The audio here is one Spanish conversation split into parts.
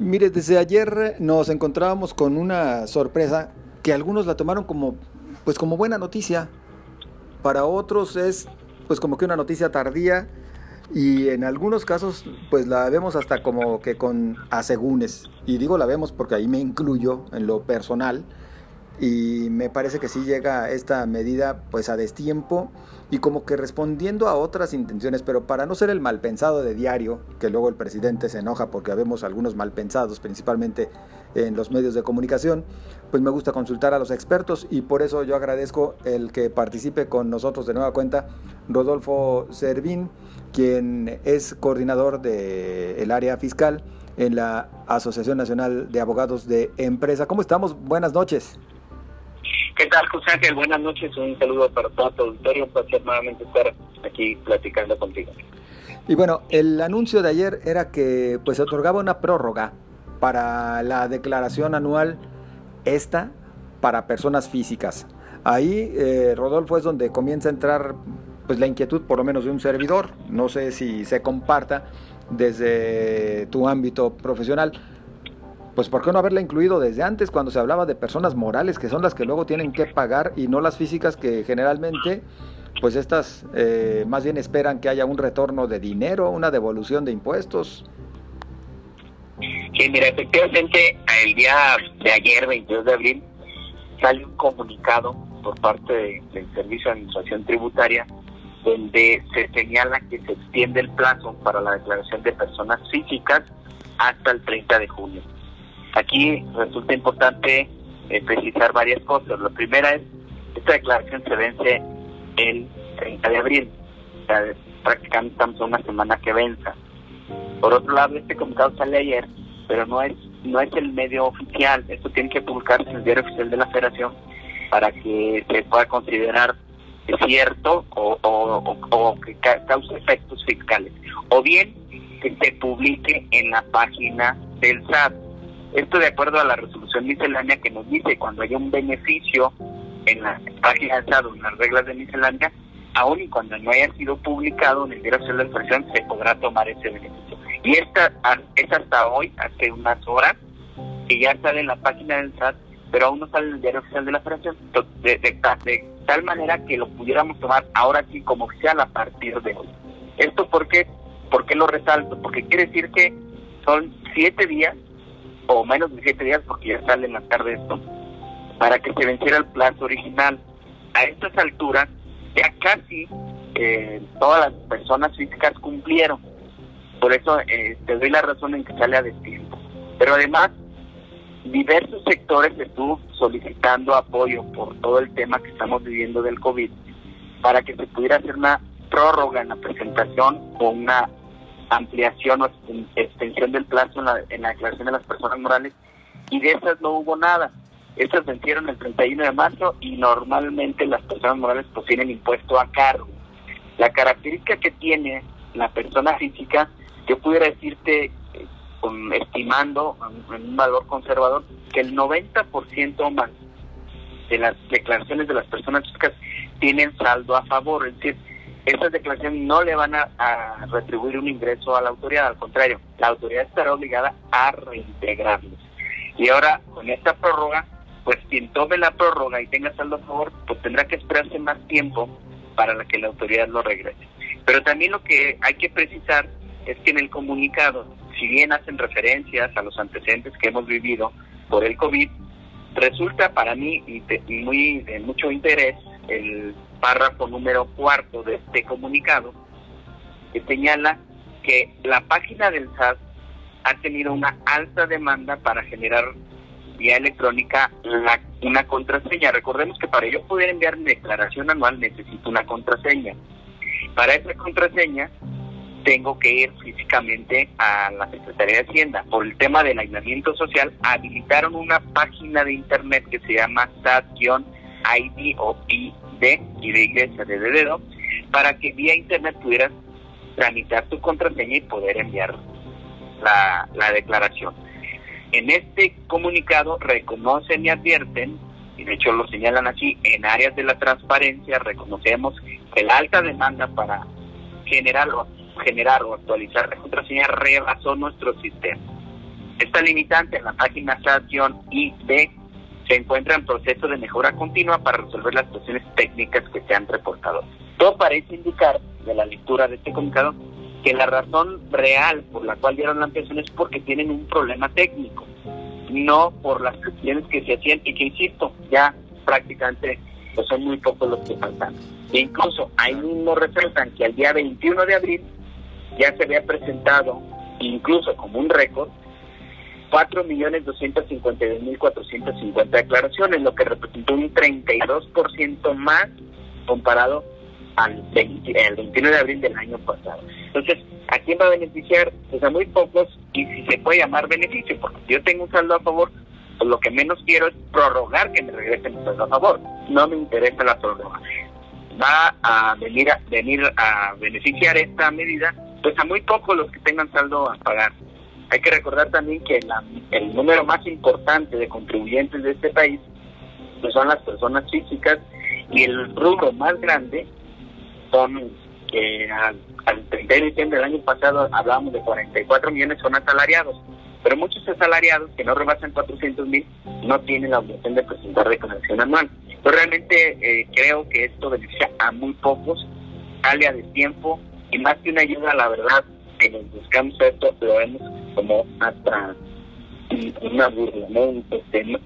Mire, desde ayer nos encontrábamos con una sorpresa que algunos la tomaron como, pues como buena noticia. Para otros es, pues como que una noticia tardía y en algunos casos, pues la vemos hasta como que con asegúnes. Y digo la vemos porque ahí me incluyo en lo personal y me parece que sí llega esta medida pues a destiempo y como que respondiendo a otras intenciones, pero para no ser el mal pensado de diario, que luego el presidente se enoja porque vemos algunos mal pensados, principalmente en los medios de comunicación, pues me gusta consultar a los expertos y por eso yo agradezco el que participe con nosotros de nueva cuenta Rodolfo Servín, quien es coordinador del área fiscal en la Asociación Nacional de Abogados de Empresa. ¿Cómo estamos? Buenas noches. ¿Qué tal, José Ángel? Buenas noches, un saludo para todo tu auditorio, un placer nuevamente estar aquí platicando contigo. Y bueno, el anuncio de ayer era que pues se otorgaba una prórroga para la declaración anual esta para personas físicas. Ahí, eh, Rodolfo, es donde comienza a entrar pues la inquietud, por lo menos de un servidor. No sé si se comparta desde tu ámbito profesional pues ¿por qué no haberla incluido desde antes cuando se hablaba de personas morales que son las que luego tienen que pagar y no las físicas que generalmente pues estas eh, más bien esperan que haya un retorno de dinero, una devolución de impuestos? Sí, mira, efectivamente el día de ayer, 22 de abril, sale un comunicado por parte del Servicio de Administración Tributaria donde se señala que se extiende el plazo para la declaración de personas físicas hasta el 30 de junio. Aquí resulta importante eh, precisar varias cosas. La primera es, esta declaración se vence el 30 de abril, prácticamente estamos a una semana que venza. Por otro lado, este comunicado sale ayer, pero no es no es el medio oficial, esto tiene que publicarse en el diario oficial de la federación para que se pueda considerar cierto o, o, o que cause efectos fiscales. O bien que se publique en la página del SAT esto de acuerdo a la resolución miscelánea que nos dice cuando haya un beneficio en la página de o en las reglas de miscelánea, aun y cuando no haya sido publicado en el diario oficial de la Federación, se podrá tomar ese beneficio. Y esta es hasta hoy, hace unas horas, que ya sale en la página del SAT, pero aún no sale en el diario oficial de la Federación, de, de tal manera que lo pudiéramos tomar ahora sí como oficial a partir de hoy. ¿Esto por qué? ¿Por qué lo resalto? Porque quiere decir que son siete días o menos de siete días, porque ya sale en la tarde esto, para que se venciera el plazo original. A estas alturas, ya casi eh, todas las personas físicas cumplieron. Por eso eh, te doy la razón en que sale a destiempo. Pero además, diversos sectores estuvo solicitando apoyo por todo el tema que estamos viviendo del COVID para que se pudiera hacer una prórroga en la presentación o una ampliación o extensión del plazo en la, en la declaración de las personas morales y de esas no hubo nada. Estas vencieron el 31 de marzo y normalmente las personas morales pues tienen impuesto a cargo. La característica que tiene la persona física, yo pudiera decirte, eh, estimando en un valor conservador, que el 90% más de las declaraciones de las personas físicas tienen saldo a favor, es decir, esas declaraciones no le van a, retribuir un ingreso a la autoridad, al contrario, la autoridad estará obligada a reintegrarlos. Y ahora, con esta prórroga, pues quien tome la prórroga y tenga saldo a favor, pues tendrá que esperarse más tiempo para que la autoridad lo regrese. Pero también lo que hay que precisar es que en el comunicado, si bien hacen referencias a los antecedentes que hemos vivido por el COVID, resulta para mí muy de mucho interés el párrafo número cuarto de este comunicado, que señala que la página del SAT ha tenido una alta demanda para generar vía electrónica una contraseña. Recordemos que para yo poder enviar mi declaración anual necesito una contraseña. Para esa contraseña tengo que ir físicamente a la Secretaría de Hacienda. Por el tema del aislamiento social, habilitaron una página de internet que se llama SAT-ID o ID y de iglesia de dedo para que vía internet pudieras tramitar tu contraseña y poder enviar la, la declaración. En este comunicado reconocen y advierten, y de hecho lo señalan así, en áreas de la transparencia reconocemos que la alta demanda para generar o, generar o actualizar la contraseña rebasó nuestro sistema. Esta limitante en la página SAT-ID se encuentra en proceso de mejora continua para resolver las cuestiones técnicas que se han reportado. Todo parece indicar, de la lectura de este comunicado, que la razón real por la cual dieron la ampliación es porque tienen un problema técnico, no por las cuestiones que se hacían y que, insisto, ya prácticamente pues, son muy pocos los que faltan. E incluso ahí mismo resaltan que al día 21 de abril ya se había presentado, incluso como un récord, 4.252.450 declaraciones, lo que representó un 32% más comparado al 21 de abril del año pasado. Entonces, ¿a quién va a beneficiar? Pues a muy pocos, y si se puede llamar beneficio, porque si yo tengo un saldo a favor, pues lo que menos quiero es prorrogar que me regresen mi saldo a favor. No me interesa la prórroga. Va a venir a, venir a beneficiar esta medida, pues a muy pocos los que tengan saldo a pagar. Hay que recordar también que el número más importante de contribuyentes de este país pues son las personas físicas y el rubro más grande son que al, al 30 de diciembre del año pasado hablábamos de 44 millones son asalariados, pero muchos asalariados que no rebasan 400 mil no tienen la obligación de presentar declaración anual. Yo realmente eh, creo que esto beneficia a muy pocos, sale a tiempo y más que una ayuda, la verdad, que nos buscamos esto, lo vemos como hasta una burla, ¿no?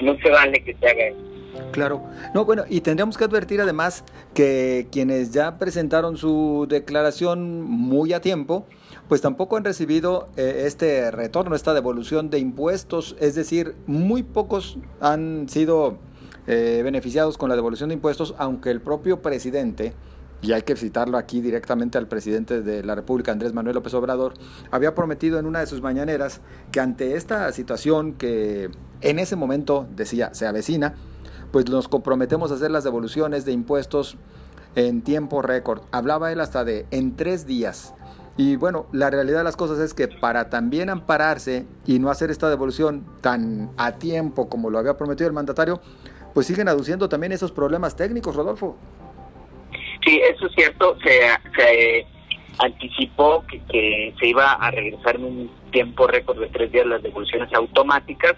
No se vale que se haga eso. Claro. No, bueno, y tendríamos que advertir además que quienes ya presentaron su declaración muy a tiempo, pues tampoco han recibido eh, este retorno, esta devolución de impuestos, es decir, muy pocos han sido eh, beneficiados con la devolución de impuestos, aunque el propio presidente, y hay que citarlo aquí directamente al presidente de la República, Andrés Manuel López Obrador, había prometido en una de sus mañaneras que ante esta situación que en ese momento decía se avecina, pues nos comprometemos a hacer las devoluciones de impuestos en tiempo récord. Hablaba él hasta de en tres días. Y bueno, la realidad de las cosas es que para también ampararse y no hacer esta devolución tan a tiempo como lo había prometido el mandatario, pues siguen aduciendo también esos problemas técnicos, Rodolfo. Sí, eso es cierto. Se, se anticipó que, que, se iba a regresar en un tiempo récord de tres días las devoluciones automáticas,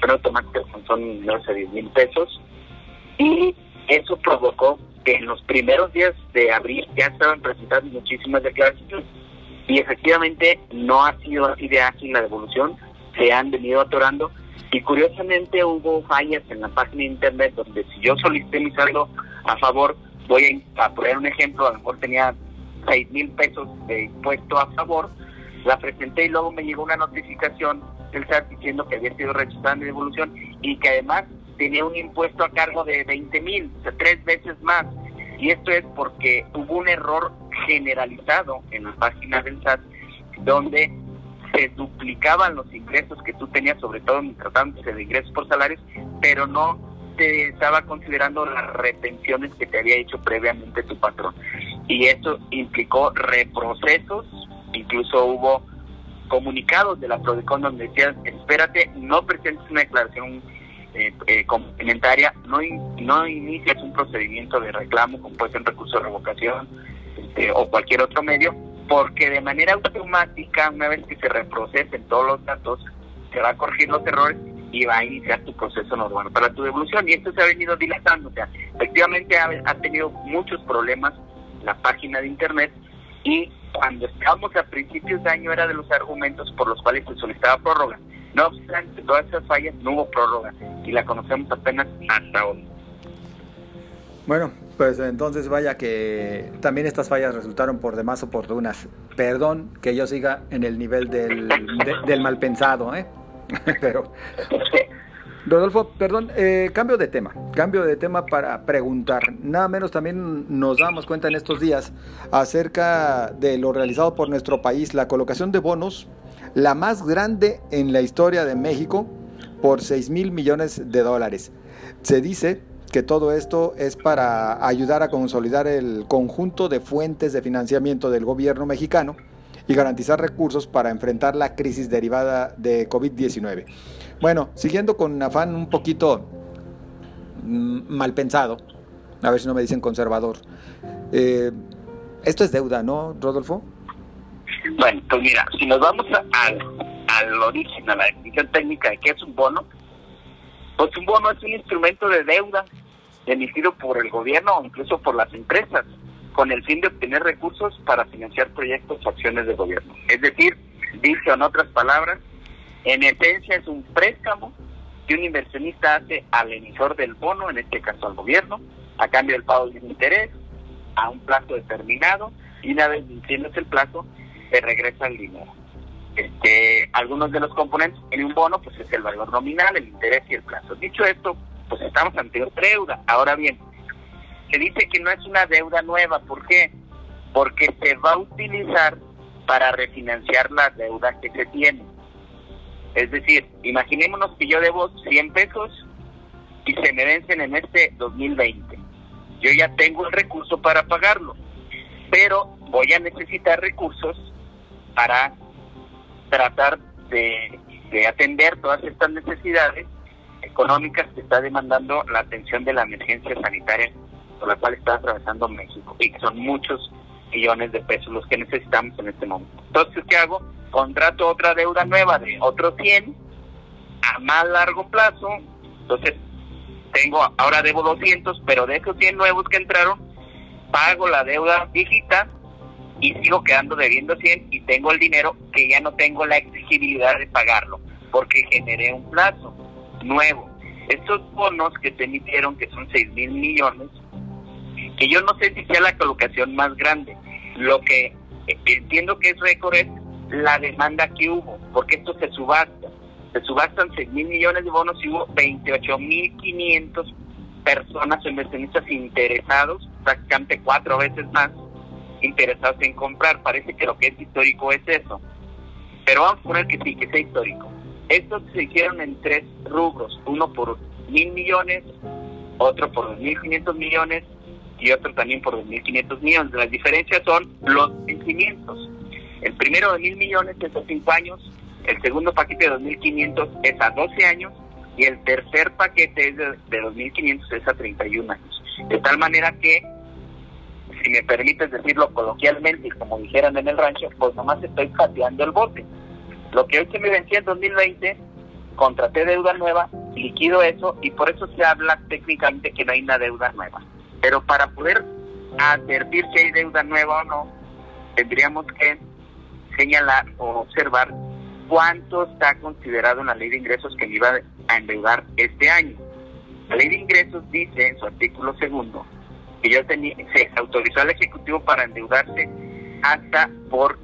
pero automáticas son, no sé, 10 mil pesos y eso provocó que en los primeros días de abril ya estaban presentando muchísimas declaraciones y efectivamente no ha sido así de ágil la devolución, se han venido atorando y curiosamente hubo fallas en la página de internet donde si yo solicité mi saldo a favor, voy a, poner un ejemplo, a lo mejor tenía 6 mil pesos de impuesto a favor, la presenté y luego me llegó una notificación del SAT diciendo que había sido rechazada mi devolución y que además tenía un impuesto a cargo de 20 mil, o sea, tres veces más. Y esto es porque hubo un error generalizado en la página del SAT donde se duplicaban los ingresos que tú tenías, sobre todo tratándose de ingresos por salarios, pero no te estaba considerando las retenciones que te había hecho previamente tu patrón. Y esto implicó reprocesos, incluso hubo comunicados de la Prodecon donde decían, espérate, no presentes una declaración eh, eh, complementaria, no, no inicias un procedimiento de reclamo como puede ser recurso de revocación este, o cualquier otro medio, porque de manera automática, una vez que se reprocesen todos los datos, se va a corregir los errores y va a iniciar tu proceso normal para tu devolución. Y esto se ha venido dilatando, o sea, efectivamente ha, tenido muchos problemas la página de Internet y cuando estábamos a principios de año era de los argumentos por los cuales se solicitaba prórroga. No obstante, todas esas fallas no hubo prórroga y la conocemos apenas hasta hoy. Bueno, pues entonces vaya que también estas fallas resultaron por demás oportunas. Perdón que yo siga en el nivel del, de, del mal pensado, ¿eh? Pero... Rodolfo, perdón, eh, cambio de tema, cambio de tema para preguntar. Nada menos también nos damos cuenta en estos días acerca de lo realizado por nuestro país, la colocación de bonos la más grande en la historia de México por 6 mil millones de dólares. Se dice que todo esto es para ayudar a consolidar el conjunto de fuentes de financiamiento del gobierno mexicano y garantizar recursos para enfrentar la crisis derivada de COVID-19. Bueno, siguiendo con un afán un poquito mm, mal pensado, a ver si no me dicen conservador, eh, esto es deuda, ¿no, Rodolfo? Bueno, pues mira, si nos vamos al, al origen, a la definición definición técnica de qué es un bono, pues un bono es un instrumento de deuda emitido por el gobierno o incluso por las empresas con el fin de obtener recursos para financiar proyectos o acciones de gobierno. Es decir, dicho en otras palabras, en esencia es un préstamo que un inversionista hace al emisor del bono, en este caso al gobierno, a cambio del pago de interés a un plazo determinado y una vez venciéndose el plazo se regresa el dinero. Este, algunos de los componentes en un bono pues es el valor nominal, el interés y el plazo. Dicho esto, pues estamos ante otra deuda. Ahora bien, se dice que no es una deuda nueva, ¿por qué? Porque se va a utilizar para refinanciar la deuda que se tiene. Es decir, imaginémonos que yo debo 100 pesos y se me vencen en este 2020. Yo ya tengo el recurso para pagarlo, pero voy a necesitar recursos para tratar de, atender todas estas necesidades económicas que está demandando la atención de la emergencia sanitaria por la cual está atravesando México y que son muchos millones de pesos los que necesitamos en este momento. Entonces, ¿qué hago? Contrato otra deuda nueva de otros 100 a más largo plazo. Entonces, tengo ahora debo 200, pero de esos 100 nuevos que entraron, pago la deuda viejita y sigo quedando debiendo 100 y tengo el dinero que ya no tengo la exigibilidad de pagarlo porque generé un plazo nuevo. Estos bonos que se emitieron, que son 6 mil millones, que yo no sé si sea la colocación más grande. Lo que entiendo que es récord es la demanda que hubo, porque esto se subasta. Se subastan 6 mil millones de bonos y hubo 28 mil 500 personas inversionistas interesados, prácticamente cuatro veces más interesados en comprar. Parece que lo que es histórico es eso. Pero vamos a poner que sí, que sea histórico. Estos se hicieron en tres rubros, uno por mil millones, otro por dos mil quinientos millones y otro también por 2.500 millones. Las diferencias son los vencimientos. El primero de mil millones es a 5 años, el segundo paquete de 2.500 es a 12 años y el tercer paquete es de, de 2.500 es a 31 años. De tal manera que, si me permites decirlo coloquialmente como dijeran en el rancho, pues nomás estoy pateando el bote. Lo que hoy se me vencía en 2020, contraté deuda nueva, liquido eso y por eso se habla técnicamente que no hay una deuda nueva. Pero para poder advertir si hay deuda nueva o no, tendríamos que señalar o observar cuánto está considerado en la ley de ingresos que me iba a endeudar este año. La ley de ingresos dice en su artículo segundo que yo tenía, se autorizó al Ejecutivo para endeudarse hasta por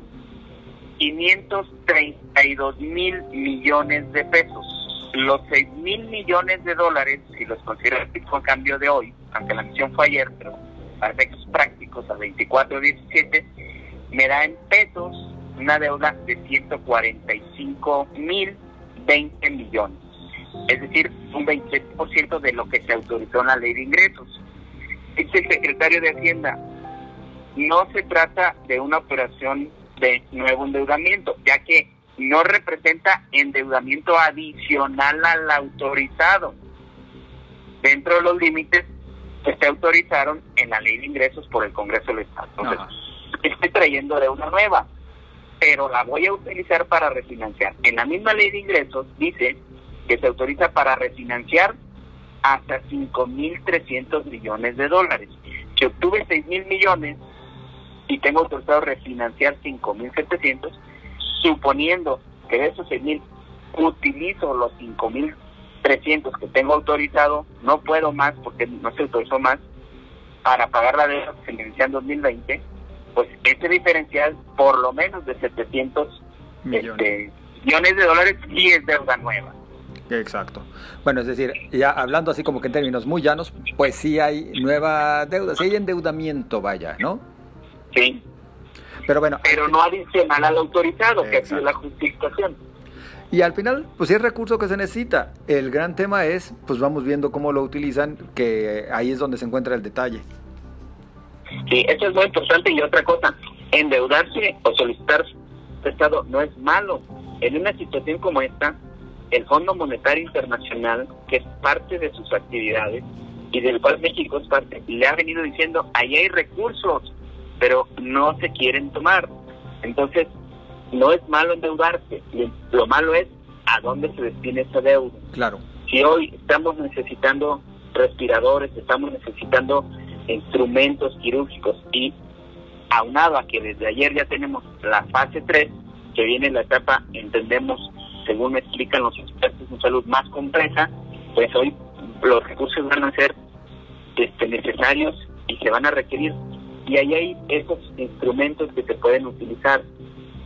532 mil millones de pesos. Los 6 mil millones de dólares, si los considero el tipo cambio de hoy, aunque la misión fue ayer, pero para efectos prácticos a 24 17, me da en pesos una deuda de 145 mil 20 millones. Es decir, un 27% de lo que se autorizó en la ley de ingresos. Dice el secretario de Hacienda, no se trata de una operación de nuevo endeudamiento, ya que no representa endeudamiento adicional al autorizado dentro de los límites que se autorizaron en la ley de ingresos por el Congreso del Estado. Entonces, estoy trayendo deuda nueva, pero la voy a utilizar para refinanciar. En la misma ley de ingresos dice que se autoriza para refinanciar hasta 5.300 millones de dólares. Si obtuve 6.000 millones y tengo autorizado refinanciar 5.700, suponiendo que de esos 6.000 utilizo los 5.300 que tengo autorizado, no puedo más porque no se autorizó más para pagar la deuda que se me inicia en 2020, pues ese diferencial por lo menos de 700 millones, este, millones de dólares sí es deuda nueva. Exacto. Bueno, es decir, ya hablando así como que en términos muy llanos, pues sí hay nueva deuda, sí hay endeudamiento, vaya, ¿no? Sí. Pero bueno. Pero no adicional al autorizado, que es la justificación. Y al final, pues sí es recurso que se necesita. El gran tema es, pues vamos viendo cómo lo utilizan, que ahí es donde se encuentra el detalle. Sí, eso es muy importante. Y otra cosa, endeudarse o solicitar prestado no es malo. En una situación como esta, el Fondo Monetario Internacional, que es parte de sus actividades y del cual México es parte, le ha venido diciendo, ahí hay recursos, pero no se quieren tomar. Entonces, no es malo endeudarse, lo malo es a dónde se destina esa deuda. Claro. Si hoy estamos necesitando respiradores, estamos necesitando instrumentos quirúrgicos y aunado a que desde ayer ya tenemos la fase 3, que viene la etapa, entendemos, según me explican los expertos en salud, más compleja, pues hoy los recursos van a ser este, necesarios y se van a requerir. Y ahí hay esos instrumentos que se pueden utilizar.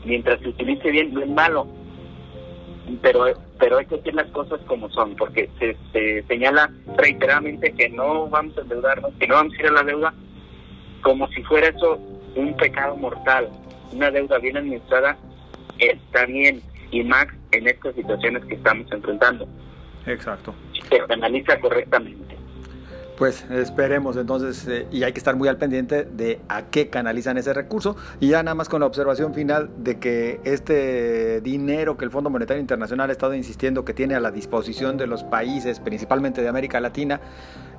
Mientras se utilice bien, no es malo, pero pero hay que decir las cosas como son, porque se, se señala reiteradamente que no vamos a endeudarnos, que no vamos a ir a la deuda, como si fuera eso un pecado mortal. Una deuda bien administrada está bien, y más en estas situaciones que estamos enfrentando. Exacto. Se analiza correctamente. Pues esperemos entonces, eh, y hay que estar muy al pendiente de a qué canalizan ese recurso, y ya nada más con la observación final de que este dinero que el Fondo Monetario Internacional ha estado insistiendo que tiene a la disposición de los países, principalmente de América Latina,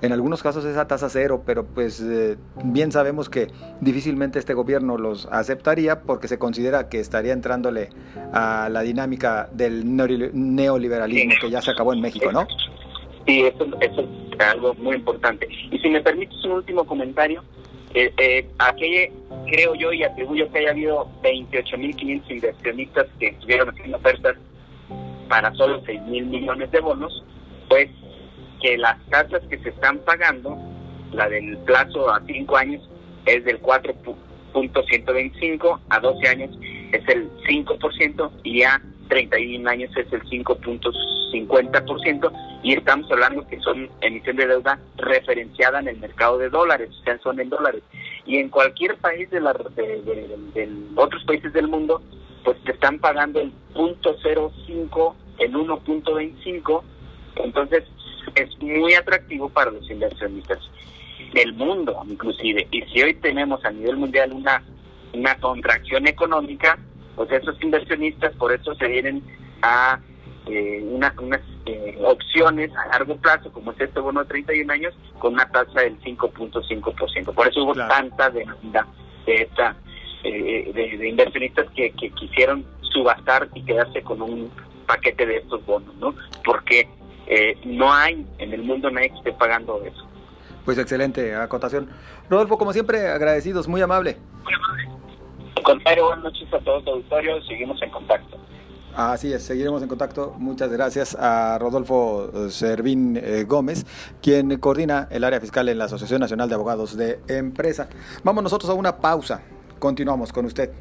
en algunos casos es a tasa cero, pero pues eh, bien sabemos que difícilmente este gobierno los aceptaría porque se considera que estaría entrándole a la dinámica del neoliberalismo que ya se acabó en México, ¿no? Sí, eso, eso es algo muy importante. Y si me permites un último comentario, eh, eh, creo yo y atribuyo que haya habido 28.500 inversionistas que estuvieron haciendo ofertas para solo 6.000 millones de bonos, pues que las tasas que se están pagando, la del plazo a 5 años es del 4.125, a 12 años es el 5% y a 31 años es el 5.50% y estamos hablando que son emisión de deuda referenciada en el mercado de dólares, o sea, son en dólares. Y en cualquier país de, la, otros países del mundo, pues te están pagando el .05, el 1.25, entonces es muy atractivo para los inversionistas del mundo, inclusive. Y si hoy tenemos a nivel mundial una, una contracción económica, pues esos inversionistas por eso se vienen a eh, unas eh, opciones a largo plazo, como es este bono de 31 años, con una tasa del 5.5%. Por eso hubo tanta demanda de, esta, eh, de, inversionistas que, que quisieron subastar y quedarse con un paquete de estos bonos, ¿no? Porque eh, no hay en el mundo nadie que esté pagando eso. Pues excelente acotación. Rodolfo, como siempre, agradecidos, muy amable. Muy amable. Contrario, buenas noches a todos los auditorios, seguimos en contacto. Así es, seguiremos en contacto. Muchas gracias a Rodolfo eh, Servín eh, Gómez, quien coordina el área fiscal en la Asociación Nacional de Abogados de Empresa. Vamos nosotros a una pausa. Continuamos con usted.